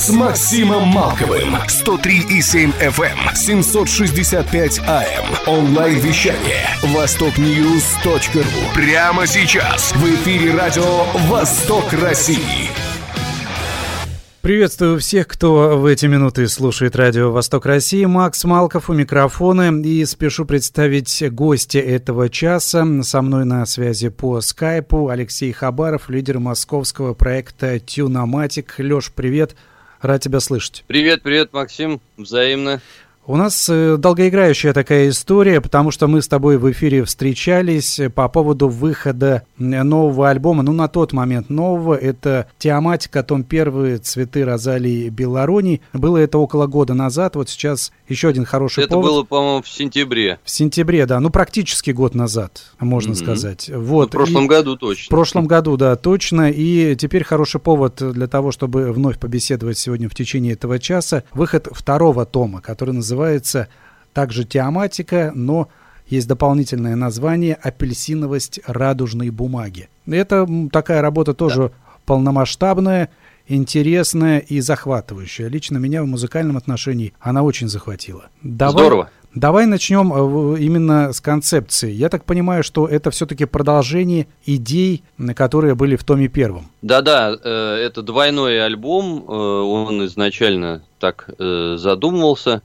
с Максимом Малковым. 103,7 FM, 765 AM. Онлайн-вещание. Востокньюз.ру. Прямо сейчас. В эфире радио «Восток России». Приветствую всех, кто в эти минуты слушает радио «Восток России». Макс Малков у микрофона. И спешу представить гостя этого часа. Со мной на связи по скайпу Алексей Хабаров, лидер московского проекта «Тюноматик». Леш, привет. Рад тебя слышать. Привет, привет, Максим. Взаимно. У нас э, долгоиграющая такая история, потому что мы с тобой в эфире встречались по поводу выхода нового альбома. Ну, на тот момент нового. Это Тиаматика, том первые цветы Розалии Беларуни. Было это около года назад. Вот сейчас еще один хороший это повод. Это было, по-моему, в сентябре. В сентябре, да. Ну, практически год назад, можно mm-hmm. сказать. Вот. В прошлом и... году точно. В прошлом году, да, точно. И теперь хороший повод для того, чтобы вновь побеседовать сегодня в течение этого часа. Выход второго тома, который называется называется также теоматика, но есть дополнительное название «Апельсиновость радужной бумаги». Это такая работа тоже да. полномасштабная, интересная и захватывающая. Лично меня в музыкальном отношении она очень захватила. Давай, Здорово. Давай начнем э, именно с концепции. Я так понимаю, что это все-таки продолжение идей, которые были в томе первом. Да-да, э, это двойной альбом, э, он изначально так задумывался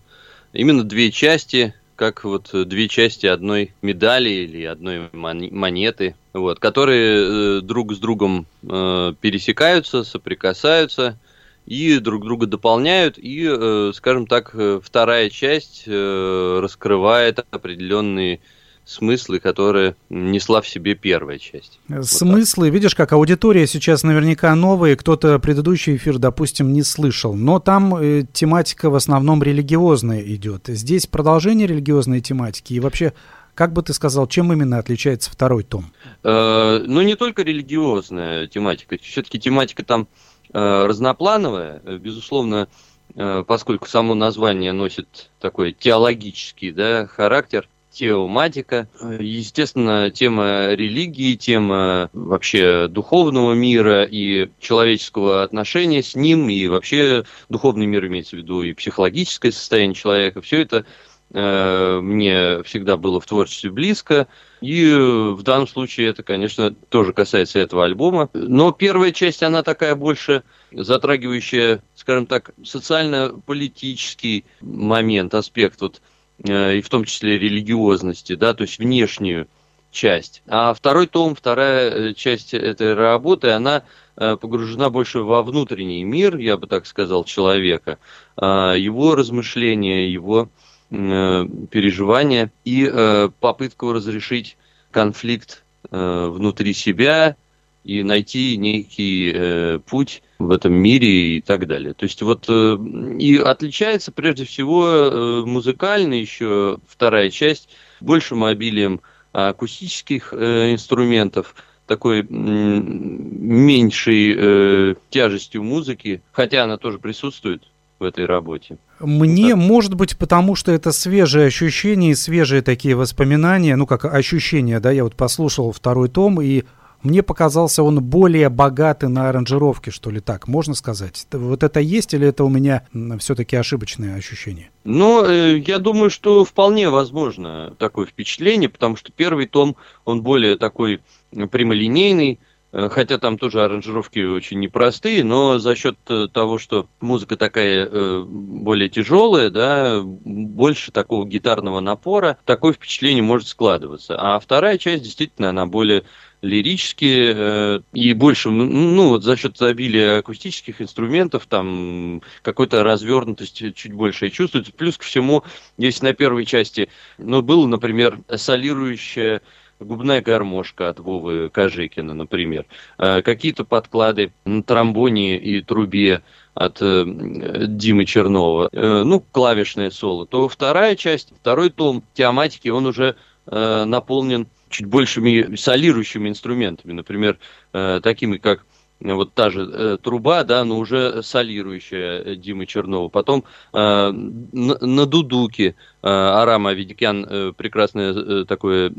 именно две части, как вот две части одной медали или одной монеты, вот, которые э, друг с другом э, пересекаются, соприкасаются и друг друга дополняют, и, э, скажем так, э, вторая часть э, раскрывает определенные смыслы, которые несла в себе первая часть. Смыслы, вот видишь, как аудитория сейчас наверняка новая, кто-то предыдущий эфир, допустим, не слышал, но там э, тематика в основном религиозная идет. Здесь продолжение религиозной тематики и вообще как бы ты сказал, чем именно отличается второй том? Э, ну, не только религиозная тематика. Все-таки тематика там э, разноплановая. Безусловно, э, поскольку само название носит такой теологический да, характер, теоматика. Естественно, тема религии, тема вообще духовного мира и человеческого отношения с ним, и вообще духовный мир имеется в виду и психологическое состояние человека. Все это э, мне всегда было в творчестве близко. И в данном случае это, конечно, тоже касается этого альбома. Но первая часть, она такая больше затрагивающая, скажем так, социально-политический момент, аспект. Вот Э, и в том числе религиозности, да, то есть внешнюю часть. А второй том, вторая э, часть этой работы, она э, погружена больше во внутренний мир, я бы так сказал, человека, его размышления, его переживания и попытку разрешить конфликт внутри себя и найти некий путь в этом мире и так далее. То есть вот э, и отличается прежде всего э, музыкально еще вторая часть большим обилием акустических э, инструментов, такой меньшей тяжестью музыки, хотя она тоже присутствует в этой работе. Мне, вот может быть, потому что это свежие ощущения и свежие такие воспоминания, ну как ощущения, да, я вот послушал второй том и мне показался он более богатый на аранжировке, что ли так, можно сказать? Вот это есть или это у меня все-таки ошибочное ощущение? Ну, э, я думаю, что вполне возможно такое впечатление, потому что первый том, он более такой прямолинейный, э, хотя там тоже аранжировки очень непростые, но за счет э, того, что музыка такая более тяжелая, да, больше такого гитарного напора, такое впечатление может складываться. А вторая часть, действительно, она более лирические э, и больше, ну, вот за счет обилия акустических инструментов, там какой-то развернутости чуть больше чувствуется. Плюс ко всему, если на первой части, ну, был, например, солирующая губная гармошка от Вовы Кожикина, например, э, какие-то подклады на тромбоне и трубе от э, Димы Чернова, ну, клавишное соло, то вторая часть, второй том тематики, он уже наполнен чуть большими солирующими инструментами, например, э, такими как вот та же э, труба, да, но уже солирующая э, Димы Чернова. Потом э, на, дудуке э, Арам Авидикян э, прекрасное э, такое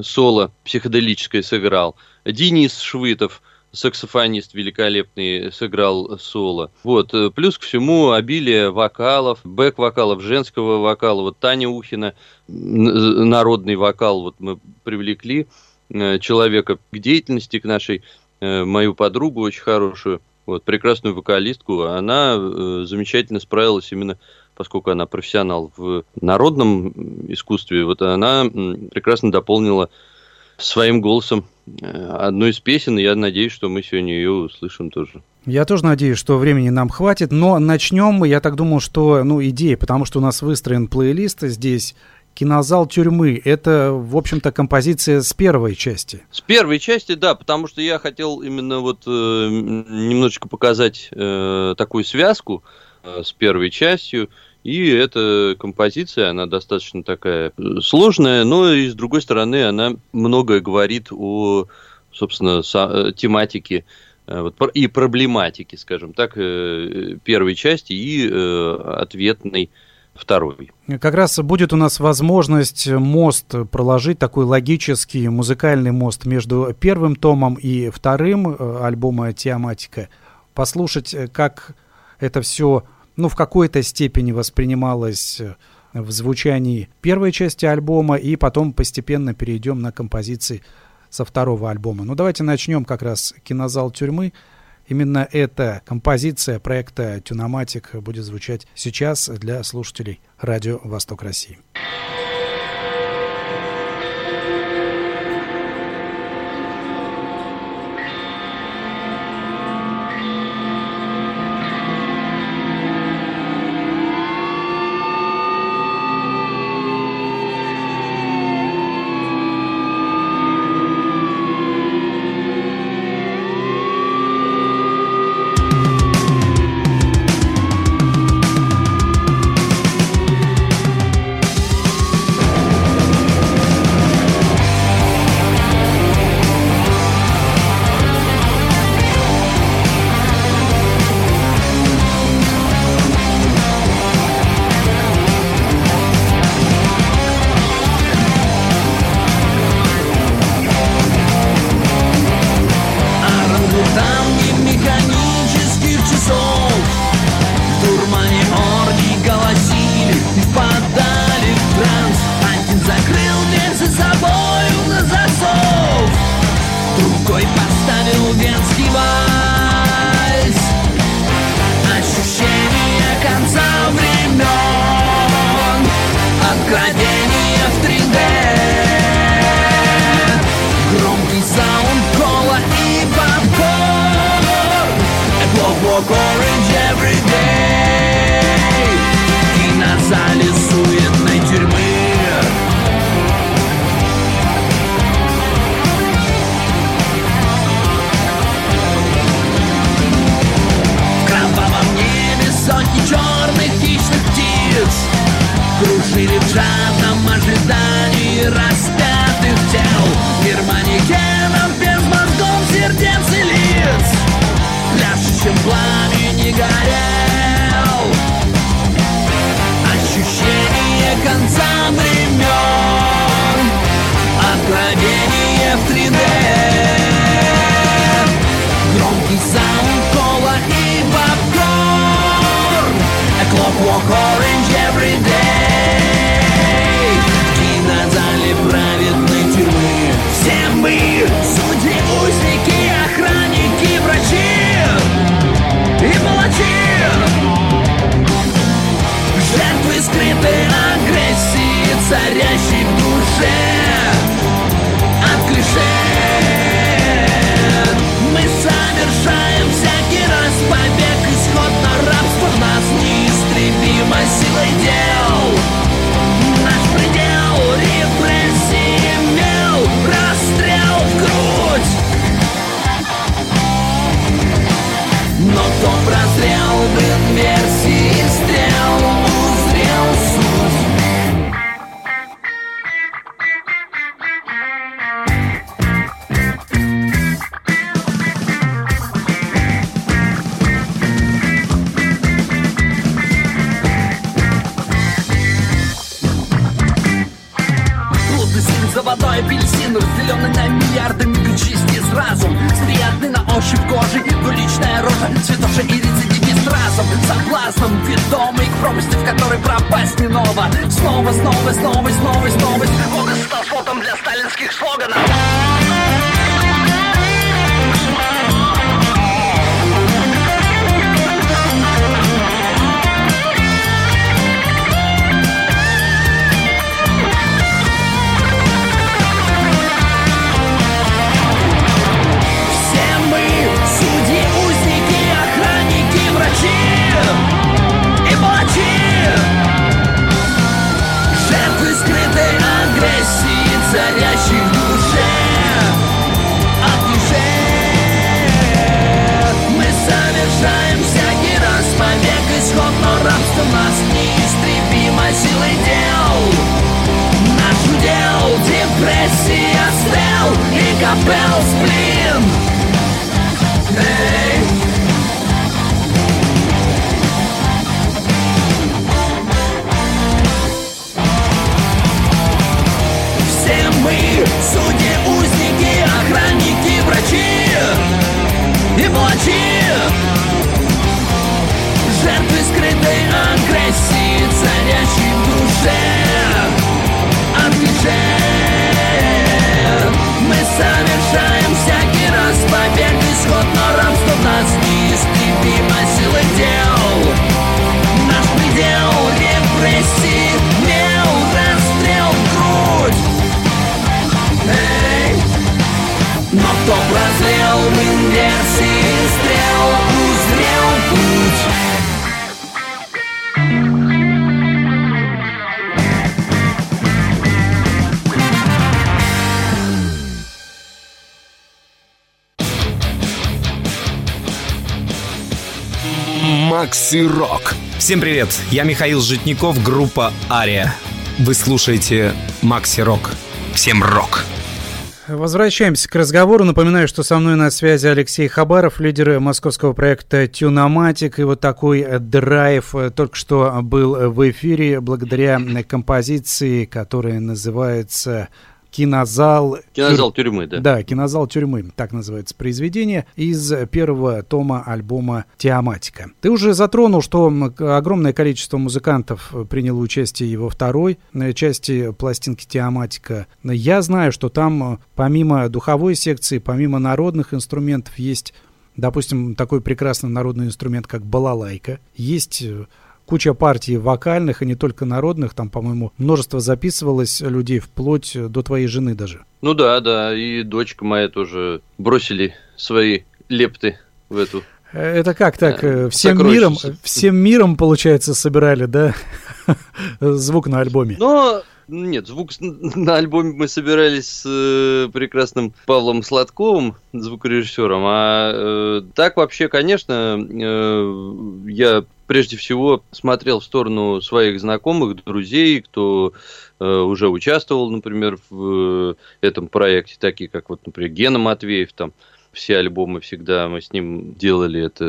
соло психоделическое сыграл. Денис Швытов, саксофонист великолепный, сыграл соло. Вот. Э, плюс к всему обилие вокалов, бэк-вокалов, женского вокала. Вот Таня Ухина, народный вокал, вот мы привлекли э, человека к деятельности, к нашей Э, мою подругу очень хорошую, вот, прекрасную вокалистку, она замечательно справилась именно поскольку она профессионал в народном искусстве, вот она прекрасно дополнила своим голосом э, одну из песен, я надеюсь, что мы сегодня ее услышим тоже. Я тоже надеюсь, что времени нам хватит, но начнем мы, я так думал, что, ну, идея, потому что у нас выстроен плейлист здесь Кинозал тюрьмы. Это, в общем-то, композиция с первой части. С первой части, да, потому что я хотел именно вот э, немножечко показать э, такую связку э, с первой частью. И эта композиция, она достаточно такая сложная, но и с другой стороны, она многое говорит о, собственно, со, э, тематике э, вот, и проблематике, скажем так, э, первой части и ответной второй. Как раз будет у нас возможность мост проложить, такой логический музыкальный мост между первым томом и вторым альбома «Теоматика». Послушать, как это все, ну, в какой-то степени воспринималось э, в звучании первой части альбома, и потом постепенно перейдем на композиции со второго альбома. Ну, давайте начнем как раз «Кинозал тюрьмы». Именно эта композиция проекта «Тюноматик» будет звучать сейчас для слушателей радио «Восток России». Макси Рок. Всем привет, я Михаил Житников, группа Ария. Вы слушаете Макси Рок. Всем рок! Возвращаемся к разговору. Напоминаю, что со мной на связи Алексей Хабаров, лидер московского проекта Тюноматик. И вот такой драйв только что был в эфире благодаря композиции, которая называется кинозал... Кинозал тюрьмы, да. Да, кинозал тюрьмы, так называется произведение, из первого тома альбома «Теоматика». Ты уже затронул, что огромное количество музыкантов приняло участие во второй э, части пластинки «Теоматика». Я знаю, что там помимо духовой секции, помимо народных инструментов есть Допустим, такой прекрасный народный инструмент, как балалайка. Есть э, куча партий вокальных, и не только народных, там, по-моему, множество записывалось людей вплоть до твоей жены даже. Ну да, да, и дочка моя тоже бросили свои лепты в эту это как так? Э, всем миром, всем миром, получается, собирали, да? Звук на альбоме. Ну, нет, звук на альбоме мы собирались с э, прекрасным Павлом Сладковым, звукорежиссером. А э, так вообще, конечно, э, я прежде всего смотрел в сторону своих знакомых, друзей, кто э, уже участвовал, например, в э, этом проекте, такие как вот, например, Гена Матвеев, там все альбомы всегда мы с ним делали, это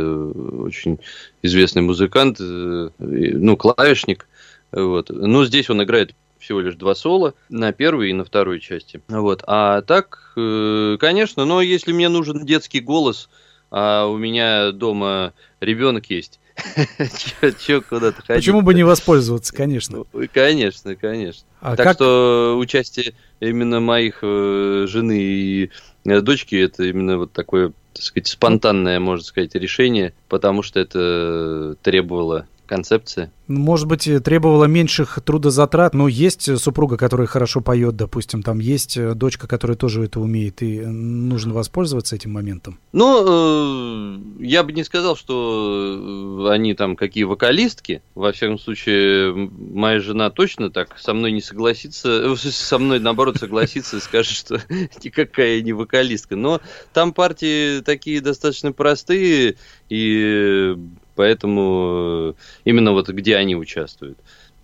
очень известный музыкант, э, ну, клавишник, вот. Ну, здесь он играет всего лишь два соло на первой и на второй части. Вот. А так, э, конечно, но если мне нужен детский голос, а у меня дома ребенок есть, Че куда-то ходить? Почему бы не воспользоваться, конечно. Ну, конечно, конечно. А так как... что участие именно моих э, жены и э, дочки это именно вот такое, так сказать, спонтанное, можно сказать, решение, потому что это требовало концепция. Может быть, требовала меньших трудозатрат, но есть супруга, которая хорошо поет, допустим, там есть дочка, которая тоже это умеет, и нужно воспользоваться этим моментом. Ну, э, я бы не сказал, что они там какие вокалистки. Во всяком случае, моя жена точно так со мной не согласится, э, со мной наоборот согласится и скажет, что никакая не вокалистка. Но там партии такие достаточно простые, и Поэтому э, именно вот где они участвуют.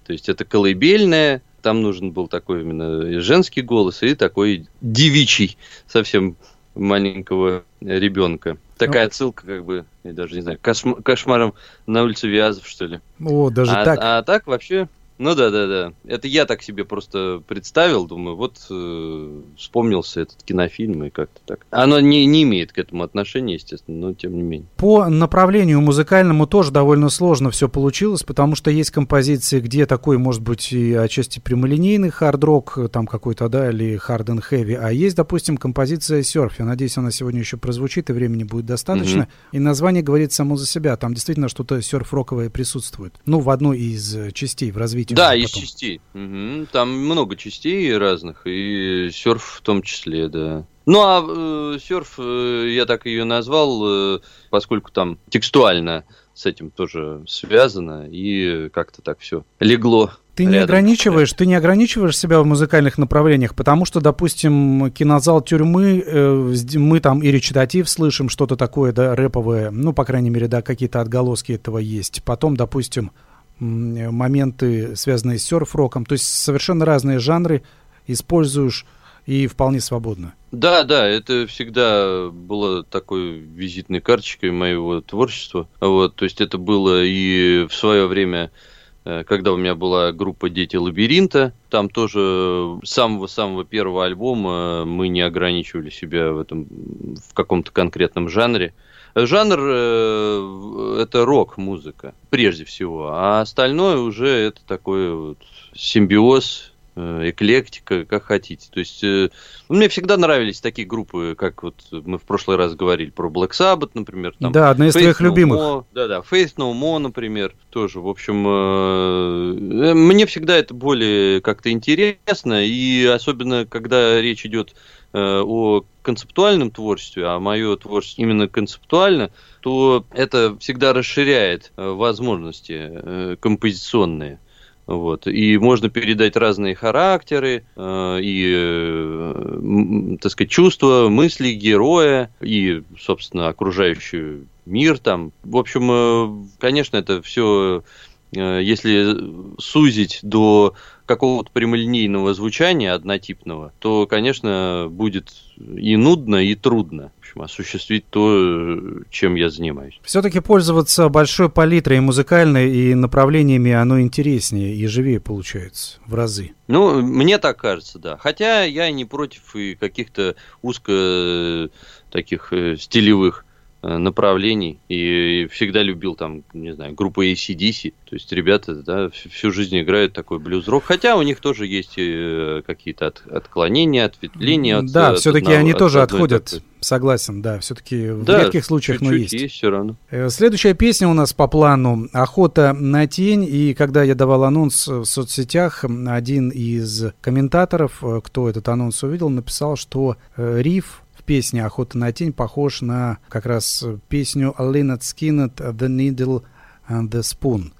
То есть это колыбельная, там нужен был такой именно женский голос и такой девичий, совсем маленького ребенка. Такая ну, отсылка, как бы, я даже не знаю, кошм- кошмаром на улице Вязов, что ли. О, даже а, так. А так вообще Ну да, да, да. Это я так себе просто представил, думаю, вот э, вспомнился этот кинофильм и как-то так. Оно не, не имеет к этому отношения, естественно, но тем не менее. По направлению музыкальному тоже довольно сложно все получилось, потому что есть композиции, где такой, может быть, и отчасти прямолинейный хард-рок, там какой-то, да, или hard and heavy, а есть, допустим, композиция серф. Я надеюсь, она сегодня еще прозвучит, и времени будет достаточно. И название говорит само за себя. Там действительно что-то серф-роковое присутствует. Ну, в одной из э, частей в развитии. Да, уже из потом. частей. Мгм. Там много частей разных, и серф в том числе, да. Ну а э, серф, э, я так ее назвал, э, поскольку там текстуально с этим тоже связано, и как-то так все легло. Ты не ограничиваешь, ты не ограничиваешь себя в музыкальных направлениях, потому что, допустим, кинозал тюрьмы, э, мы там и речитатив слышим, что-то такое, да, рэповое, ну, по крайней мере, да, какие-то отголоски этого есть. Потом, допустим, моменты, связанные с серф-роком, то есть совершенно разные жанры используешь и вполне свободно. Да, да, это всегда было такой визитной карточкой моего творчества. Вот, то есть это было и в свое время, э, когда у меня была группа Дети лабиринта, там тоже с самого-самого первого альбома мы не ограничивали себя в этом в каком-то конкретном жанре. Жанр э, это рок-музыка, прежде всего, а остальное уже это такой вот симбиоз, эклектика, как хотите. То есть э, ну, мне всегда нравились такие группы, как вот мы в прошлый раз говорили про Black Sabbath, например. Там да, одна из Faith твоих No любимых. More, Да-да, Faith No More, например, тоже. В общем, э, э, мне всегда это более как-то интересно, и особенно, когда речь идет э, о концептуальном творчестве, а мое творчество именно концептуально, то это всегда расширяет э, возможности э, композиционные. Вот. И можно передать разные характеры э, и, э, так сказать, чувства, мысли героя и, собственно, окружающий мир там. В общем, э, конечно, это все, если сузить до какого-то прямолинейного звучания однотипного, то, конечно, будет и нудно, и трудно общем, осуществить то, чем я занимаюсь. Все-таки пользоваться большой палитрой и музыкальной и направлениями, оно интереснее и живее получается в разы. Ну, мне так кажется, да. Хотя я не против и каких-то узко э, таких э, стилевых э, направлений и всегда любил там, не знаю, группу ACDC, то есть ребята, да, всю- жизнь играют такой блюз-рок, хотя у них тоже есть э, какие-то от- отклонения, ответвления. от- да, от все-таки одного- они от тоже одной отходят. такой. Согласен, да, все-таки в Да, редких случаях, но чуть-чуть есть. есть все равно. Э, Следующая песня у нас по плану «Охота на тень». И когда я давал анонс в соцсетях, один из комментаторов, э, кто этот анонс увидел, написал, что э, риф в песне «Охота на тень» похож на как раз э, песню Lynyrd Skynyrd «The Needle and the Spoon».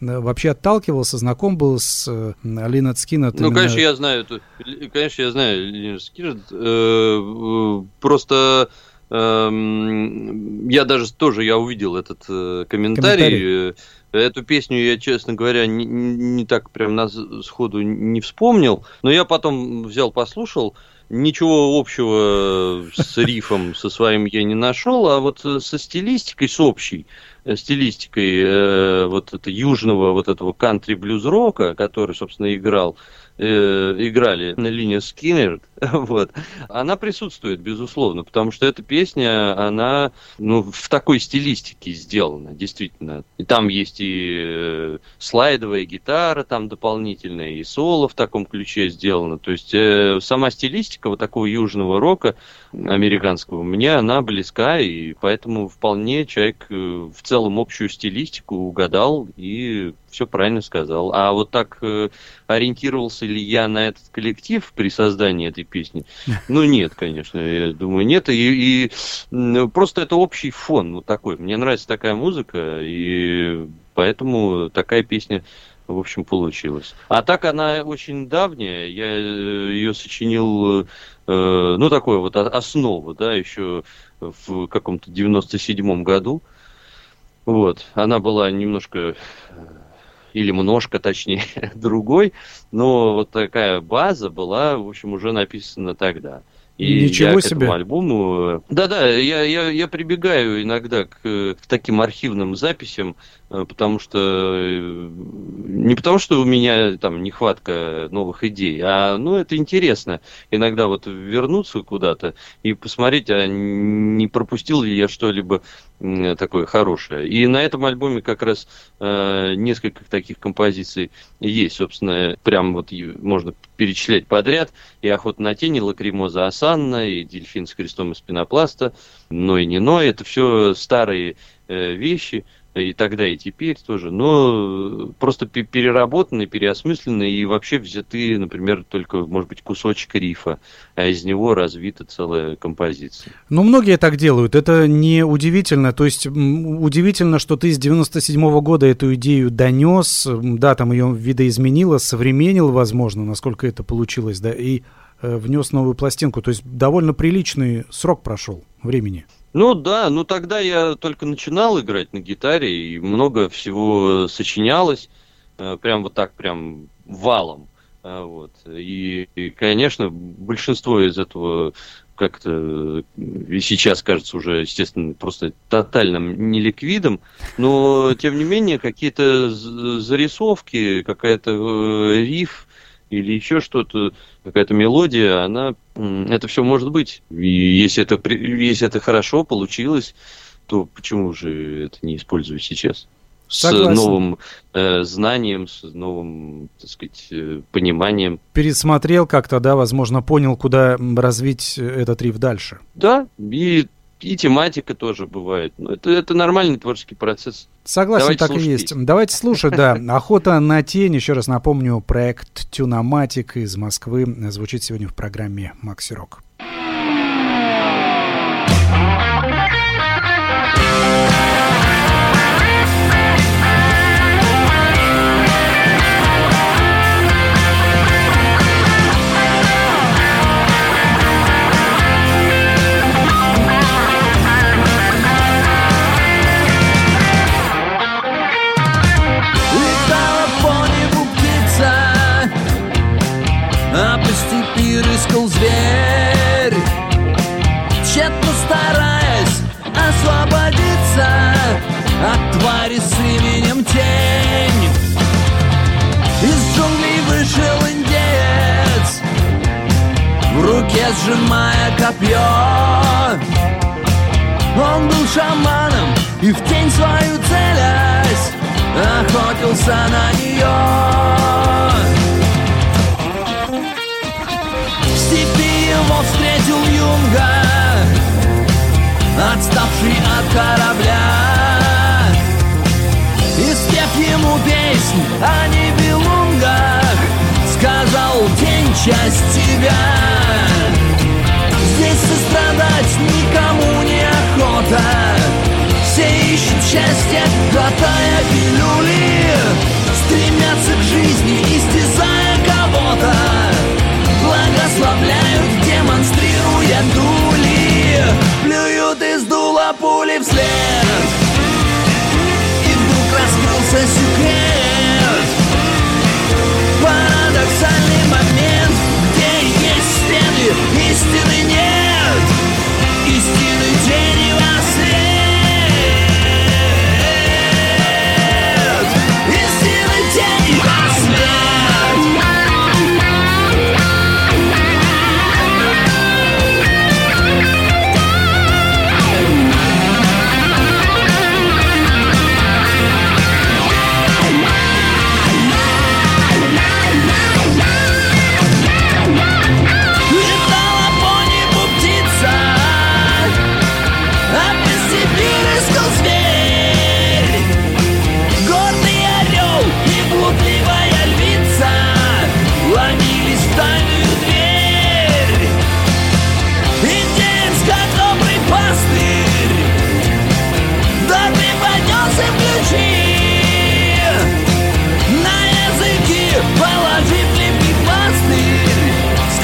Э, Вообще отталкивался, знаком был с э, Линет Скиннет. Ну, конечно, я знаю, эту- конечно, я знаю Линер Скиннер. Э, э, Просто эм, я даже тоже я увидел этот э, комментарий. Э, Эту песню я, честно говоря, не, не так прям на сходу не вспомнил, но я потом взял, послушал. Ничего общего с рифом со своим я не нашел, а вот э, со стилистикой, с общей э, стилистикой э, вот это южного вот этого кантри блюз рока, который, собственно, играл э, играли на линии Скиннер, вот, она присутствует, безусловно, потому что эта песня, она ну, в такой стилистике сделана, действительно. И там есть и э, слайдовая гитара там дополнительная, и соло в таком ключе сделано. То есть э, сама стилистика вот такого южного рока американского, мне она близка, и поэтому вполне человек э, в целом общую стилистику угадал и все правильно сказал. А вот так э, ориентировался ли я на этот коллектив при создании этой песни? Ну, нет, конечно, я думаю, нет. И, и просто это общий фон вот такой. Мне нравится такая музыка, и поэтому такая песня в общем, получилась. А так она очень давняя. Я э, ее сочинил, э, ну, такое вот основу, да, еще в каком-то 97-м году. Вот. Она была немножко э, или немножко, точнее, другой, но вот такая база была, в общем, уже написана тогда. И Ничего я к себе. этому альбому... Да-да, я, я, я прибегаю иногда к, к таким архивным записям, э, потому что... э, Не потому что у меня там нехватка новых идей, а ну это интересно. Иногда вот вернуться куда-то и посмотреть, а не пропустил ли я что-либо такое хорошее. И на этом альбоме как раз э, несколько таких композиций есть. Собственно, прям вот можно перечислять подряд. И «Охота на тени», «Лакримоза Асанна», и «Дельфин с крестом из пенопласта», «Но и не но». Это все старые э, вещи, и тогда, и теперь тоже, но э, просто пе- переработанные, переосмысленные и вообще взяты, например, только, может быть, кусочек рифа, а из него развита целая композиция. Ну, многие так делают. Это не удивительно. То есть удивительно, что ты с 97 года эту идею донес, да, там ее видоизменила, современил, возможно, насколько это получилось, да, и э, внес новую пластинку. То есть довольно приличный срок прошел времени. Ну да, ну тогда я только начинал играть на гитаре, и много всего сочинялось, э, прям вот так, прям валом. А, Вот. И, и, конечно, большинство из этого как-то э, и сейчас кажется уже, естественно, просто тотальным неликвидом, но, тем не менее, какие-то зарисовки, какая-то э, риф или еще что-то, какая-то мелодия, она, это все может быть. И если это, если это хорошо получилось, то почему же это не использовать сейчас? Согласен. С новым э, знанием, с новым, так сказать, э, пониманием. Пересмотрел как-то, да, возможно, понял, куда развить э, этот риф дальше. Да, и, и тематика тоже бывает. Ну, это, это нормальный творческий процесс. Согласен, Давайте так и есть. песню. Давайте слушать, да. Охота на тень. Еще раз напомню, проект Тюноматик из Москвы звучит сегодня в программе Макси Рок. Летала от твари с именем Тень. Из джунглей вышел индеец, в руке сжимая копье. Он был шаманом и в тень свою целясь Охотился на нее В степи его встретил юнга о небелунгах Сказал день часть тебя. Здесь сострадать никому не охота. Все ищут счастье, глотая пилюли Стремятся к жизни, истязая кого-то. Благословляют, демонстрируя дули Плюют из дула пули вслед. И вдруг раскрылся секрет Парадоксальный момент, где есть стены,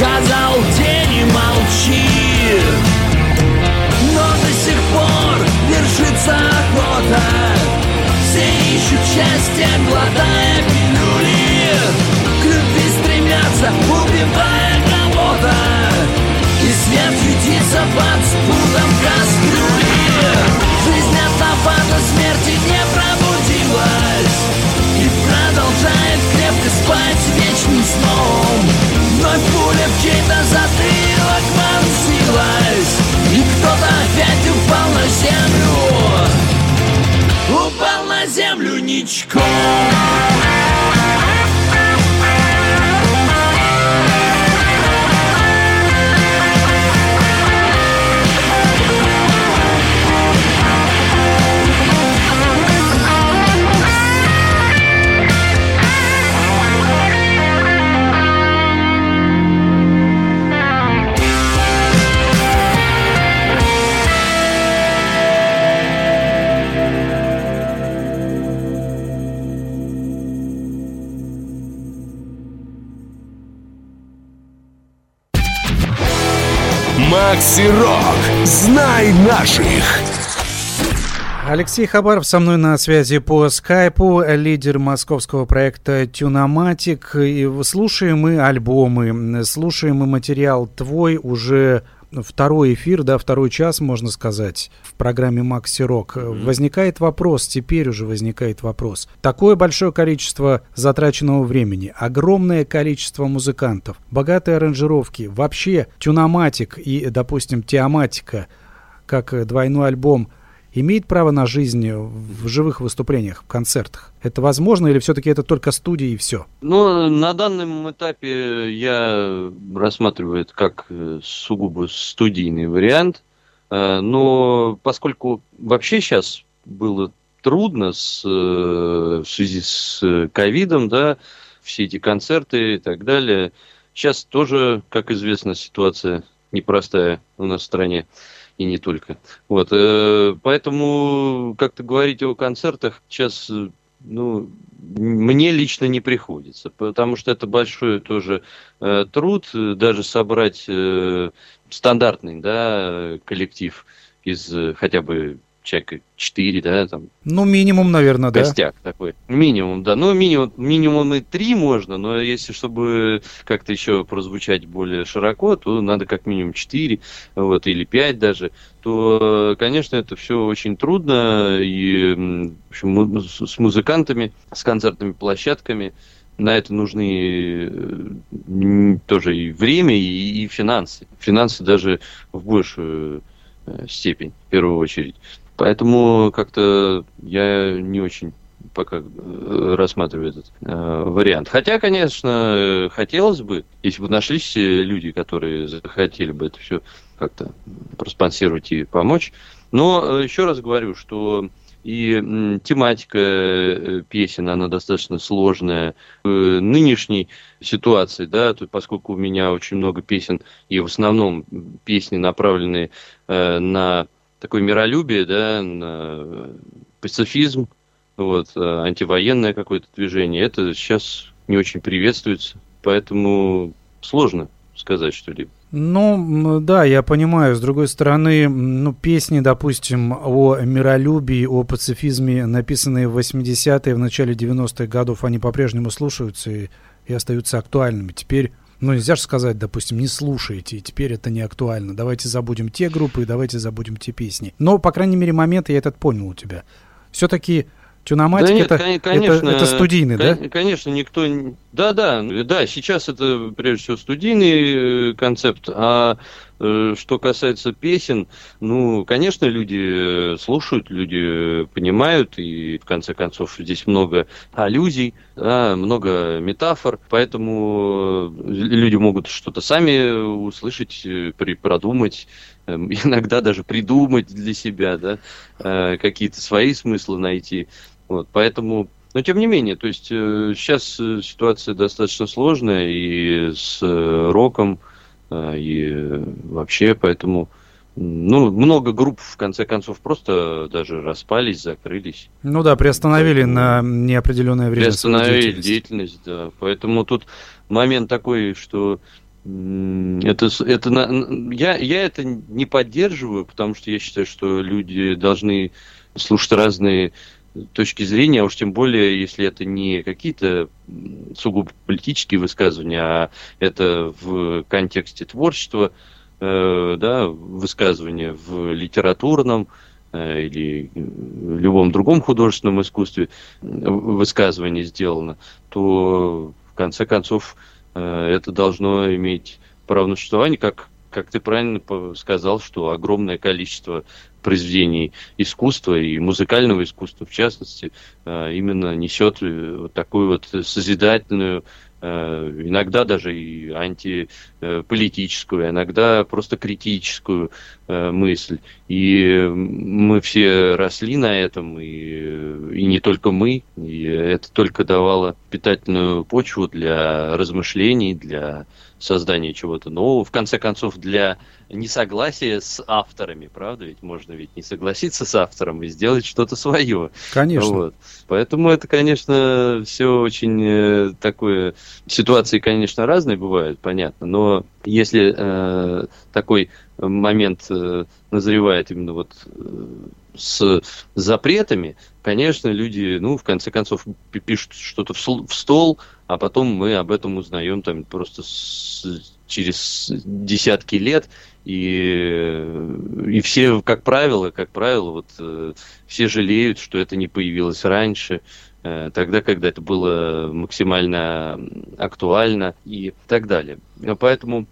сказал тени молчи. Но до сих пор вершится охота. Все ищут счастье, глотая пилюли. К любви стремятся, убивая кого-то. И свет кастрюли. Жизнь от напада смерти не пробудилась И продолжает крепко спать вечным сном чей-то затылок вонзилась И кто-то опять упал на землю. Упал на землю ничком Макси Рок. Знай наших. Алексей Хабаров со мной на связи по скайпу, лидер московского проекта Тюноматик. И слушаем мы альбомы, слушаем мы материал твой уже второй эфир, да, второй час, можно сказать, в программе Макси Рок. Mm-hmm. Возникает вопрос, теперь уже возникает вопрос. Такое большое количество затраченного времени, огромное количество музыкантов, богатые аранжировки, вообще тюноматик и, допустим, теоматика, как двойной альбом – имеет право на жизнь в живых выступлениях, в концертах? Это возможно или все-таки это только студии и все? Ну, на данном этапе я рассматриваю это как э, сугубо студийный вариант. Э, но поскольку вообще сейчас было трудно с, э, в связи с ковидом, да, все эти концерты и так далее, сейчас тоже, как известно, ситуация непростая у нас в стране и не только. Вот, э, поэтому как-то говорить о концертах сейчас, э, ну, мне лично не приходится, потому что это большой тоже э, труд, даже собрать стандартный, да, коллектив из хотя бы человека 4, да, там. Ну, минимум, наверное, да. Костяк такой. Минимум, да. Ну, минимум, минимум и 3 можно, но если, чтобы как-то еще прозвучать более широко, то надо как минимум 4, вот, или 5 даже, то, конечно, это все очень трудно, и, в общем, с музыкантами, с концертными площадками, на это нужны тоже и время, и, и финансы. Финансы даже в большую э, степень, в первую очередь. Поэтому как-то я не очень пока э, рассматриваю этот э, вариант. Хотя, конечно, хотелось бы, если бы нашлись люди, которые захотели бы это все как-то проспонсировать и помочь. Но э, еще раз говорю, что и тематика э, песен, она достаточно сложная. В нынешней ситуации, да, то, поскольку у меня очень много песен, и в основном песни направлены э, на такое миролюбие, да, на пацифизм, вот, э, антивоенное какое-то движение, это сейчас не очень приветствуется, поэтому сложно сказать что-либо. Ну, да, я понимаю. С другой стороны, ну, песни, допустим, о миролюбии, о пацифизме, написанные в 80-е, в начале 90-х годов, они по-прежнему слушаются и, и остаются актуальными. Теперь ну, нельзя же сказать, допустим, не слушайте, и теперь это не актуально. Давайте забудем те группы, давайте забудем те песни. Но, по крайней мере, момент я этот понял у тебя. Все-таки Тюноматик да нет, это, конечно, это, это студийный, кон, да? Конечно, никто... Да, да, да, сейчас это прежде всего студийный э, концепт, а что касается песен, ну, конечно, люди слушают, люди понимают, и в конце концов здесь много аллюзий, да, много метафор, поэтому люди могут что-то сами услышать, продумать, эм, иногда даже придумать для себя, да, э, какие-то свои смыслы найти. Вот, поэтому, но тем не менее, то есть э, сейчас э, ситуация достаточно сложная и с э, роком, э, и вообще, поэтому ну, много групп, в конце концов, просто даже распались, закрылись. Ну да, приостановили на неопределенное время. Приостановили деятельность. деятельность, да. Поэтому тут момент такой, что это, это, я, я это не поддерживаю, потому что я считаю, что люди должны слушать разные точки зрения, а уж тем более, если это не какие-то сугубо политические высказывания, а это в контексте творчества, э, да, высказывание в литературном э, или в любом другом художественном искусстве высказывание сделано, то в конце концов э, это должно иметь право на существование, как, как ты правильно сказал, что огромное количество произведений искусства и музыкального искусства, в частности, э, именно несет э, вот такую вот созидательную Э, иногда даже и антиполитическую, иногда просто критическую мысль. И мы все росли на этом, и, и не только мы, и это только давало питательную почву для размышлений, для создания чего-то нового, в конце концов, для несогласия с авторами, правда? Ведь можно ведь не согласиться с автором и сделать что-то свое. Конечно. Вот. Поэтому это, конечно, все очень э, такое... Ситуации, конечно, разные бывают, понятно, но если э, такой момент э, назревает именно вот э, с запретами, конечно, люди, ну, в конце концов, пишут что-то в стол, а потом мы об этом узнаем там просто с, через десятки лет, и, и все, как правило, как правило, вот э, все жалеют, что это не появилось раньше, тогда, когда это было максимально актуально и так далее. Поэтому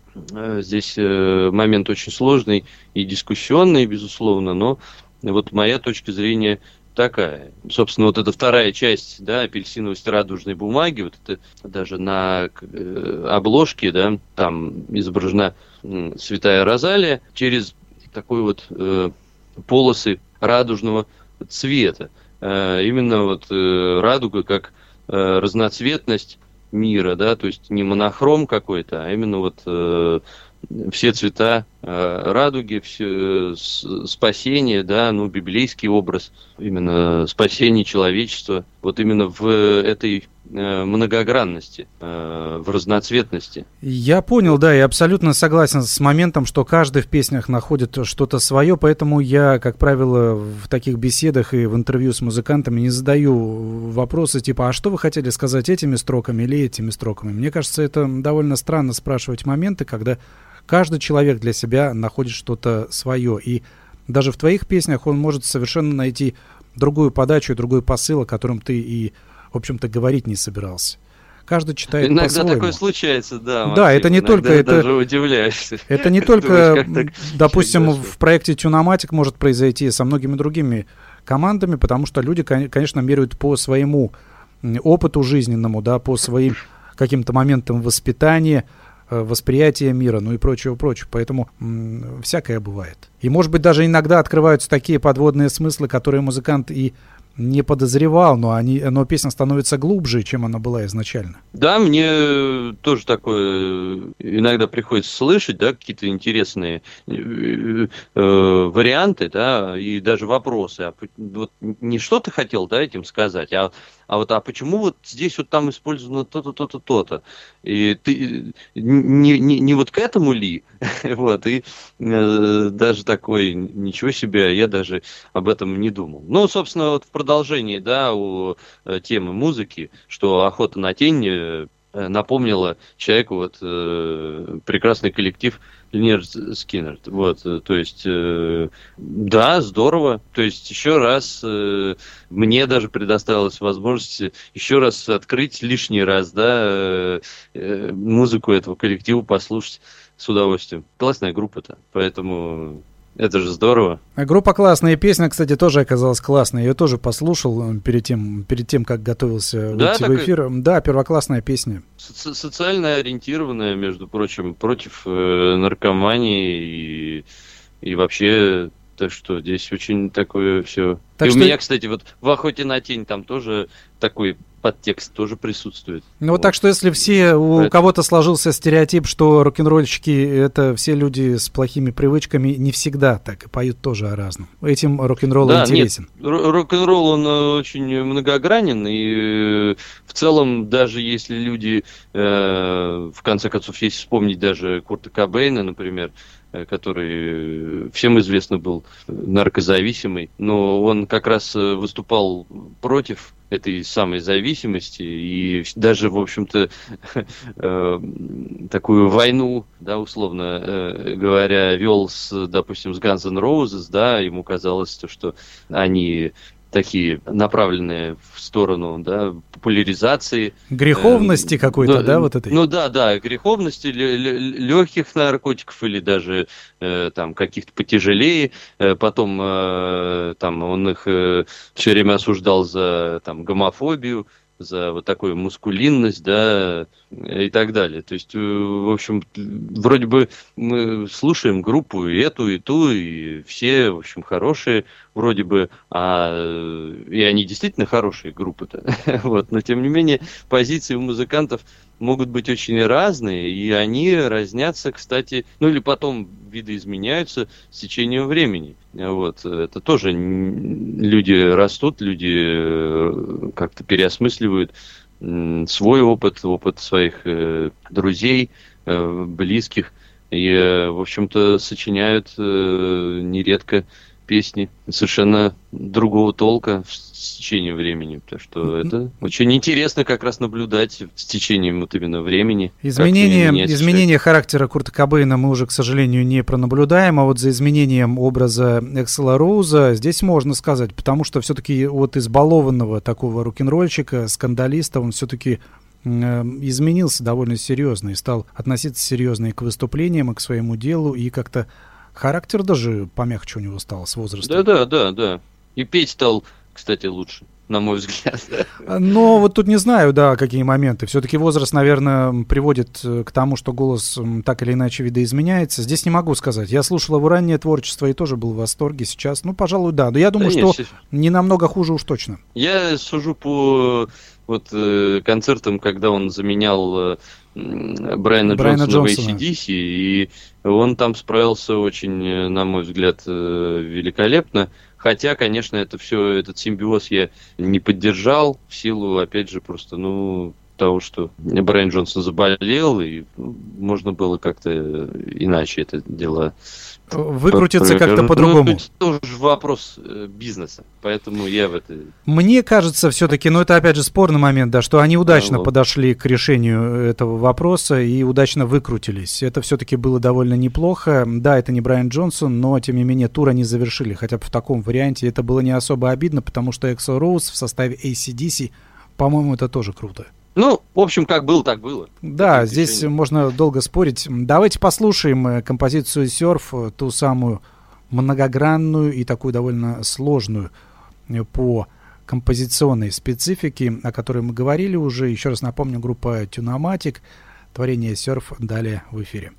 здесь э, момент очень сложный и дискуссионный, безусловно, но вот моя точка зрения такая. Собственно, вот эта вторая часть, да, апельсиновости радужной бумаги, вот это даже на э, обложке, да, там изображена э, святая Розалия через такой вот э, полосы радужного цвета. Э, именно вот э, радуга как э, разноцветность мира, да, то есть не монохром какой-то, а именно вот э, все цвета радуги, все, э, спасение, да, ну, библейский образ, именно спасение человечества, вот именно в этой э, многогранности, в разноцветности. Я понял, да, и абсолютно согласен с моментом, что каждый в песнях находит что-то свое, поэтому я, как правило, в таких беседах и в интервью с музыкантами не задаю вопросы типа, а что вы хотели сказать этими строками или этими строками? Мне кажется, это довольно странно спрашивать моменты, когда Каждый человек для себя находит что-то свое. И даже в твоих песнях он может совершенно найти другую подачу и другой посыл, о котором ты и, в общем-то, говорить не собирался. Каждый читает Иногда по-своему. такое случается, да. Максим, да, это не только это. Даже удивляешься. Это не только, допустим, в проекте Тюноматик может произойти со многими другими командами, потому что люди, конечно, меряют по своему опыту жизненному, да, по своим каким-то моментам воспитания, Э, восприятие мира, ну и прочего, прочего. Поэтому м- всякое бывает. И, может быть, даже иногда открываются такие подводные смыслы, которые музыкант и не подозревал, но, они, но песня становится глубже, чем она была изначально. Да, мне тоже такое иногда приходится слышать, да, какие-то интересные э, э, варианты, да, и даже вопросы. А, вот не что ты хотел, да, этим сказать, а а вот а почему вот здесь вот там использовано то-то, то-то, то-то. И ты не, не, не вот к этому ли? вот, и э, даже такой, ничего себе, я даже об этом не думал. Ну, собственно, вот в продолжении, да, у э, темы музыки, что охота на тень э, напомнила человеку вот э, прекрасный коллектив Линер Скиннер. Вот, э, то есть, э, да, здорово. То есть, еще раз э, мне даже предоставилась возможность еще раз открыть лишний раз, да, э, э, музыку этого коллектива послушать с удовольствием. Классная группа-то, поэтому это же здорово. А группа классная, песня, кстати, тоже оказалась классной. Я ее тоже послушал э, перед тем, перед тем как готовился да, выйти в эфир. И... Да, первоклассная песня. Со социально ориентированная, между прочим, против э, наркомании и, и вообще так что здесь очень такое все. Так и что... у меня, кстати, вот в охоте на тень там тоже такой подтекст тоже присутствует. Ну вот так что если все, у Поэтому... кого-то сложился стереотип, что рок-н-ролльщики это все люди с плохими привычками, не всегда так, и поют тоже о разном. Этим рок-н-ролл да, интересен. Нет, рок-н-ролл он э, очень многогранен, и э, в целом даже если люди, э, в конце концов, если вспомнить даже Курта Кобейна, например, который всем известно был наркозависимый, но он как раз выступал против этой самой зависимости и даже, в общем-то, э, такую войну, да, условно э, говоря, вел с, допустим, с Guns N' Roses, да, ему казалось, что они такие направленные в сторону да, популяризации. Греховности э, какой-то, ну, да, вот этой? Ну да, да, греховности, легких наркотиков или даже э, там каких-то потяжелее. Э, потом э, там он их э, все время осуждал за там гомофобию за вот такую мускулинность, да, и так далее. То есть, э, в общем, вроде бы мы слушаем группу и эту, и ту, и все, в общем, хорошие вроде бы, а, и они действительно хорошие группы-то, вот, но тем не менее позиции у музыкантов могут быть очень разные, и они разнятся, кстати, ну или потом видоизменяются с течением времени. Вот, это тоже люди растут, люди э, как-то переосмысливают свой опыт, опыт своих э, друзей, э, близких, и, в общем-то, сочиняют нередко песни совершенно другого толка с течением времени. Так что это очень интересно как раз наблюдать с течением вот именно времени. Изменение, изменение характера Курта Кобейна мы уже, к сожалению, не пронаблюдаем, а вот за изменением образа Эксела Роуза здесь можно сказать, потому что все-таки вот избалованного такого рок-н-ролльщика, скандалиста, он все-таки э, изменился довольно серьезно и стал относиться серьезно и к выступлениям, и к своему делу, и как-то Характер даже помягче у него стал с возрастом. Да-да, да, да. И петь стал, кстати, лучше на мой взгляд. Но вот тут не знаю, да, какие моменты. Все-таки возраст, наверное, приводит э, к тому, что голос так или иначе видоизменяется. Здесь не могу сказать. Я слушал его раннее творчество и тоже был в восторге сейчас. Ну, пожалуй, да. Но я думаю, да что нет, не намного хуже уж точно. Я сужу по вот э, концертам, когда он заменял э, Брайана, Брайана Джонсона, Джонсона в ACDC, и он там справился очень, э, на мой взгляд, э, великолепно. Хотя, конечно, это все, этот симбиоз я не поддержал в силу, опять же, просто, ну, того, что Брайан Джонсон заболел, и можно было как-то иначе это дело выкрутиться как-то по-другому. Ну, это тоже вопрос э, бизнеса, поэтому я в это... Мне кажется все-таки, ну это опять же спорный момент, да, что они удачно да, подошли к решению этого вопроса и удачно выкрутились. Это все-таки было довольно неплохо. Да, это не Брайан Джонсон, но тем не менее тур они завершили, хотя бы в таком варианте. Это было не особо обидно, потому что Exo Rose в составе ACDC, по-моему, это тоже круто. Ну, в общем, как было, так было. Да, здесь решение. можно долго спорить. Давайте послушаем э, композицию «Серф», э, ту самую многогранную и такую довольно сложную э, по композиционной специфике, о которой мы говорили уже. Еще раз напомню, группа «Тюноматик», творение «Серф» далее в эфире.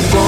Говорит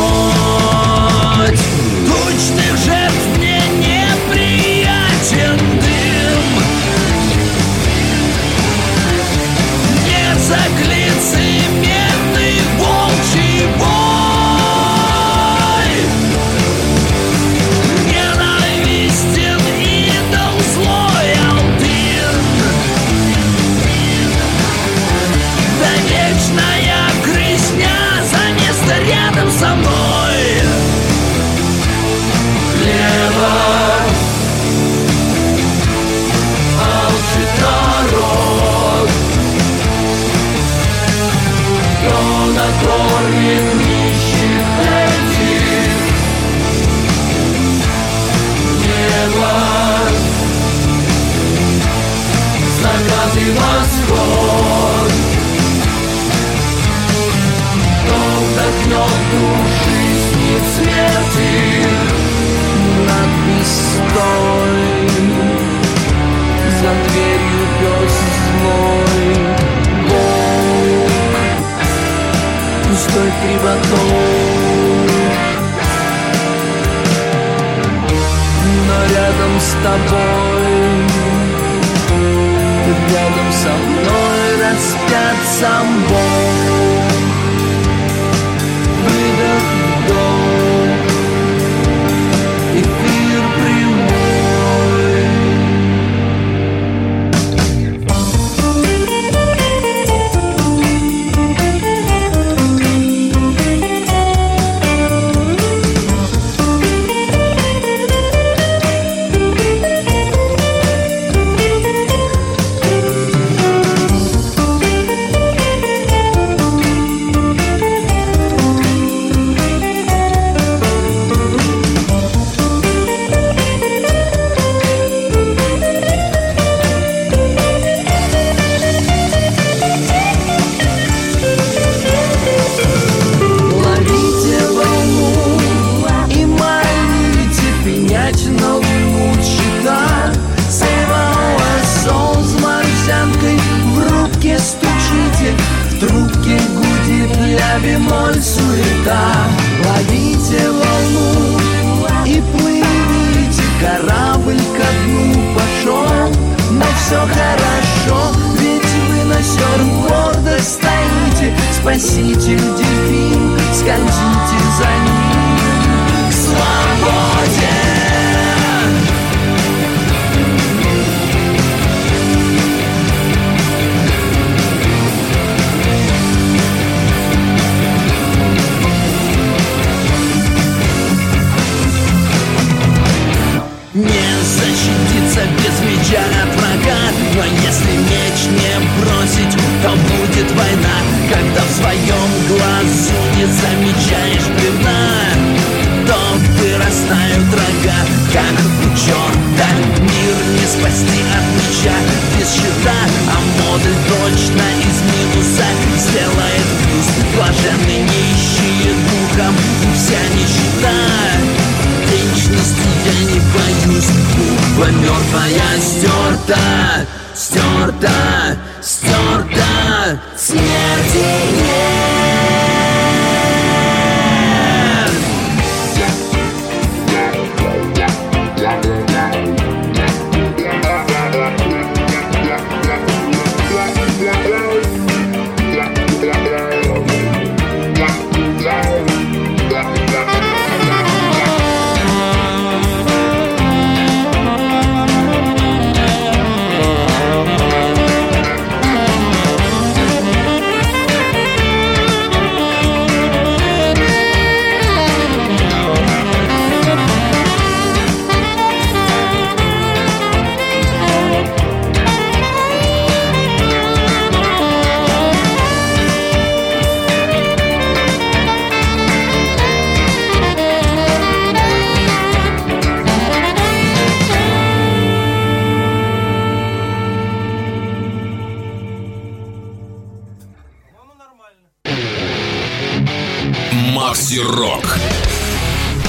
Буква мертвая стерта Стерта, стерта Смерти нет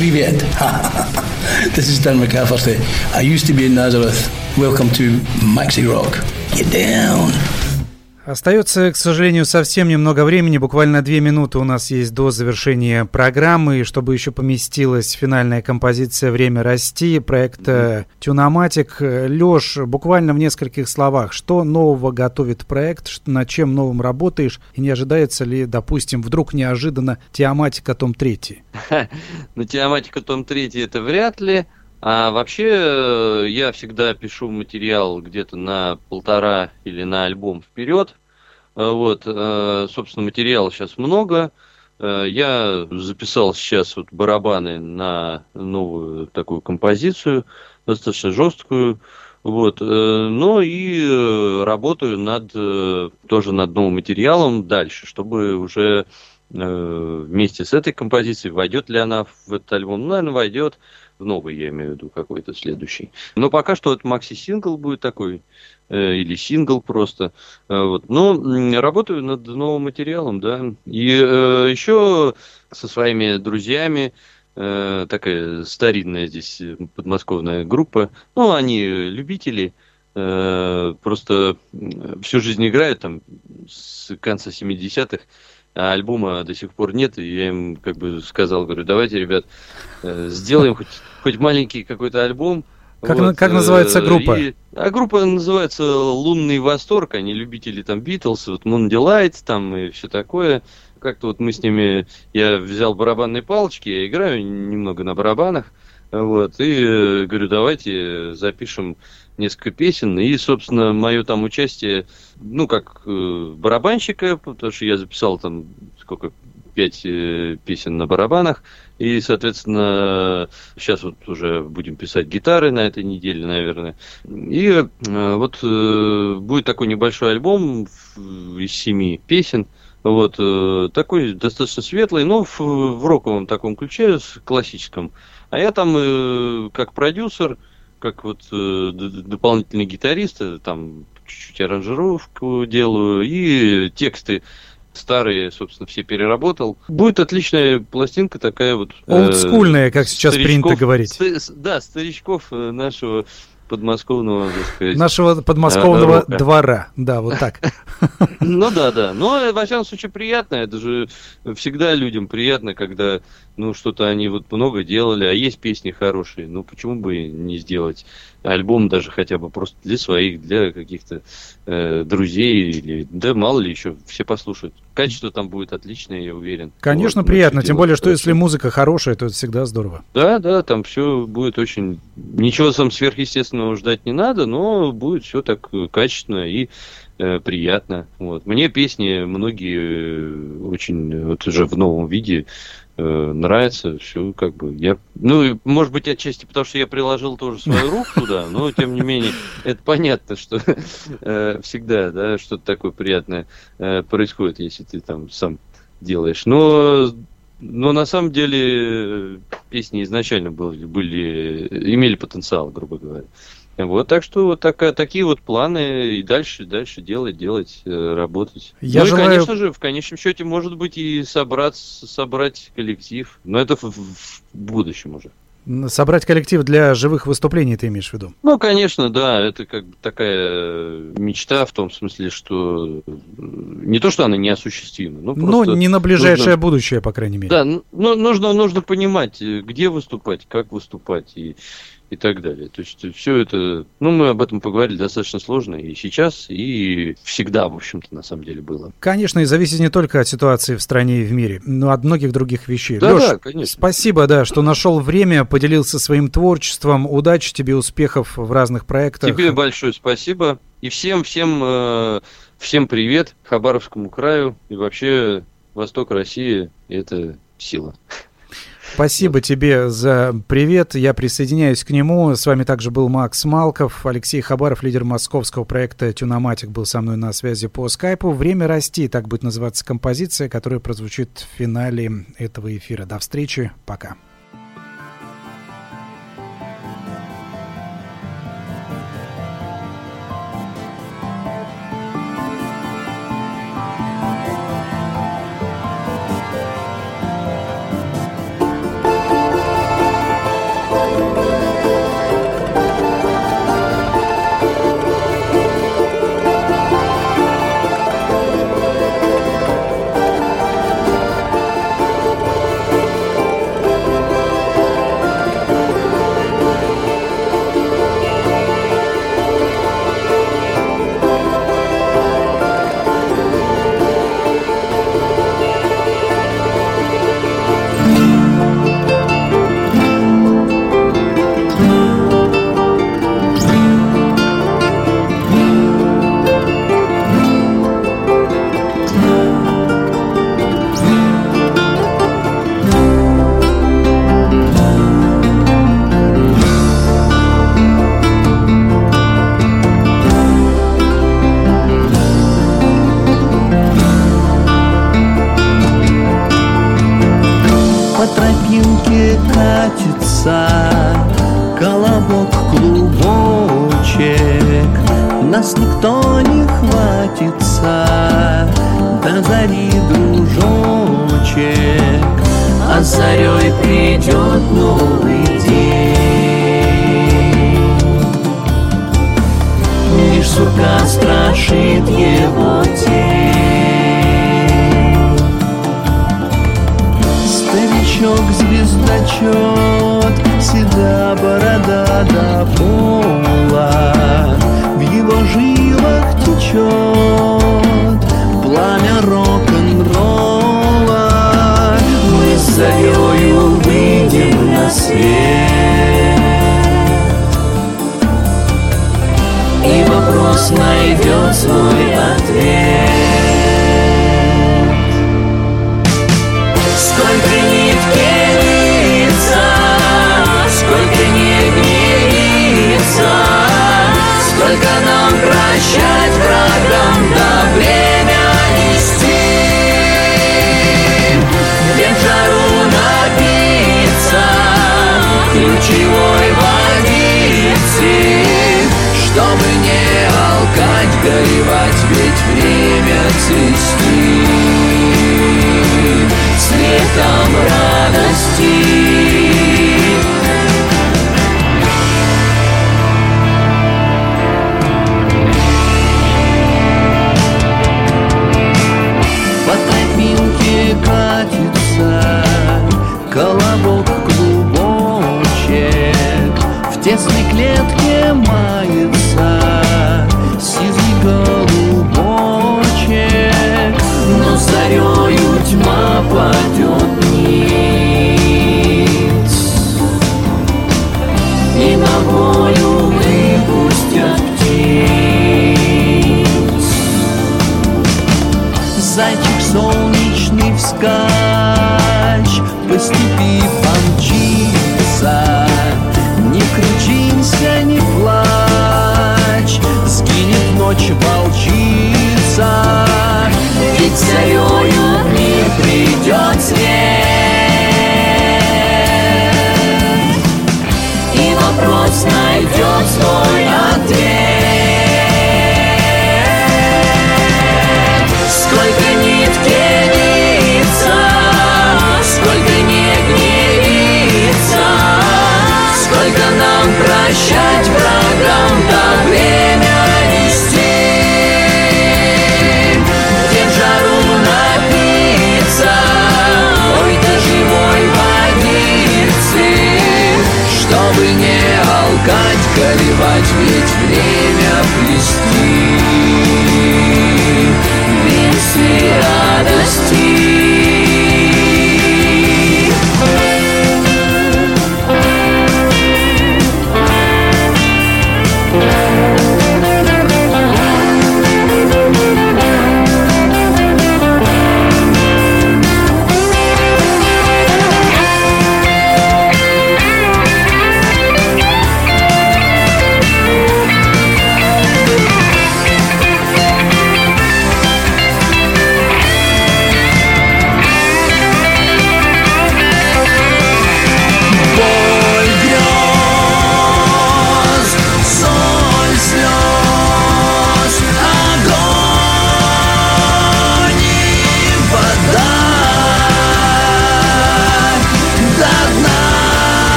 Privet. this is Dan McCafferty. I used to be in Nazareth. Welcome to Maxi Rock. Get down. Остается, к сожалению, совсем немного времени, буквально две минуты у нас есть до завершения программы, и чтобы еще поместилась финальная композиция «Время расти» проекта «Тюноматик». Леш, буквально в нескольких словах, что нового готовит проект, над чем новым работаешь, и не ожидается ли, допустим, вдруг неожиданно «Тиаматика том 3»? Ну, «Тиаматика том 3» это вряд ли, а вообще я всегда пишу материал где-то на полтора или на альбом вперед. Э, вот, э, собственно, материала сейчас много. Э, я записал сейчас вот барабаны на новую такую композицию, достаточно жесткую. Вот, ну и работаю над тоже над новым материалом дальше, чтобы уже вместе с этой композицией войдет ли она в этот альбом, ну, наверное, войдет новый, я имею в виду, какой-то следующий. Но пока что это макси-сингл будет такой, Э, или сингл просто. Э, вот. Но работаю над новым материалом, да. И э, еще со своими друзьями, э, такая старинная здесь подмосковная группа. Ну, они любители, просто всю жизнь играют там с конца 70-х. А альбома до сих пор нет, и я им как бы сказал, говорю, давайте, ребят, сделаем хоть, хоть маленький какой-то альбом, как, вот, как называется группа? И, а группа называется «Лунный восторг». Они любители там Битлз, вот Moon Delight там и все такое. Как-то вот мы с ними... Я взял барабанные палочки, я играю немного на барабанах. Вот, и э, говорю, давайте запишем несколько песен. И, собственно, мое там участие, ну, как э, барабанщика, потому что я записал там сколько, пять э, песен на барабанах. И, соответственно, сейчас вот уже будем писать гитары на этой неделе, наверное. И э, вот э, будет такой небольшой альбом из семи песен. Вот такой достаточно светлый, но в, в роковом таком ключе, с классическом. А я там как продюсер, как вот дополнительный гитарист, там чуть-чуть аранжировку делаю и тексты старые, собственно, все переработал. Будет отличная пластинка такая вот. Олдскульная, э, как сейчас принято говорить. Ст- да, старичков э, нашего подмосковного, так сказать. Нашего подмосковного рока. двора, да, вот так. Ну да, да. Но, во всяком случае, приятно. Это же всегда людям приятно, когда, ну, что-то они вот много делали, а есть песни хорошие. Ну, почему бы не сделать альбом даже хотя бы просто для своих, для каких-то э, друзей или, да, мало ли еще, все послушают. Качество там будет отличное, я уверен. Конечно, вот, приятно, тем более, что хорошо. если музыка хорошая, то это всегда здорово. Да, да, там все будет очень... Ничего там сверхъестественного ждать не надо, но будет все так качественно и э, приятно. Вот. Мне песни многие э, очень вот уже в новом виде нравится, все как бы я, ну может быть отчасти потому что я приложил тоже свою руку туда, но тем не менее это понятно, что э, всегда, да, что-то такое приятное э, происходит, если ты там сам делаешь. Но но на самом деле песни изначально были, были имели потенциал, грубо говоря. Вот так что вот такая, такие вот планы и дальше, дальше делать, делать, э, работать. Я ну желаю... и, конечно же, в конечном счете, может быть, и собрать, собрать коллектив. Но это в, в будущем уже. Собрать коллектив для живых выступлений, ты имеешь в виду? Ну, конечно, да. Это как бы такая мечта в том смысле, что не то, что она неосуществима. Но, но не на ближайшее нужно... будущее, по крайней мере. Да, ну, нужно, нужно понимать, где выступать, как выступать. И и так далее. То есть все это, ну, мы об этом поговорили достаточно сложно и сейчас, и всегда, в общем-то, на самом деле было. Конечно, и зависит не только от ситуации в стране и в мире, но от многих других вещей. Да, Леш, да, конечно. спасибо, да, что нашел время, поделился своим творчеством. Удачи тебе, успехов в разных проектах. Тебе большое спасибо. И всем, всем, э, всем привет Хабаровскому краю и вообще Восток России – это сила. Спасибо тебе за привет. Я присоединяюсь к нему. С вами также был Макс Малков. Алексей Хабаров, лидер московского проекта «Тюноматик», был со мной на связи по скайпу. «Время расти» — так будет называться композиция, которая прозвучит в финале этого эфира. До встречи. Пока. Нас никто не хватится. До зари, дружочек А зарей придет новый день. Лишь сурка страшит его тень. Старичок звездочет Седа борода до пола течет Пламя рок-н-ролла. Мы с зарею выйдем на свет. И вопрос найдет свой ответ прощать врагам, да время нести. Где в жару напиться, ключевой водицы, чтобы не алкать, горевать, ведь время цвести цветом радости.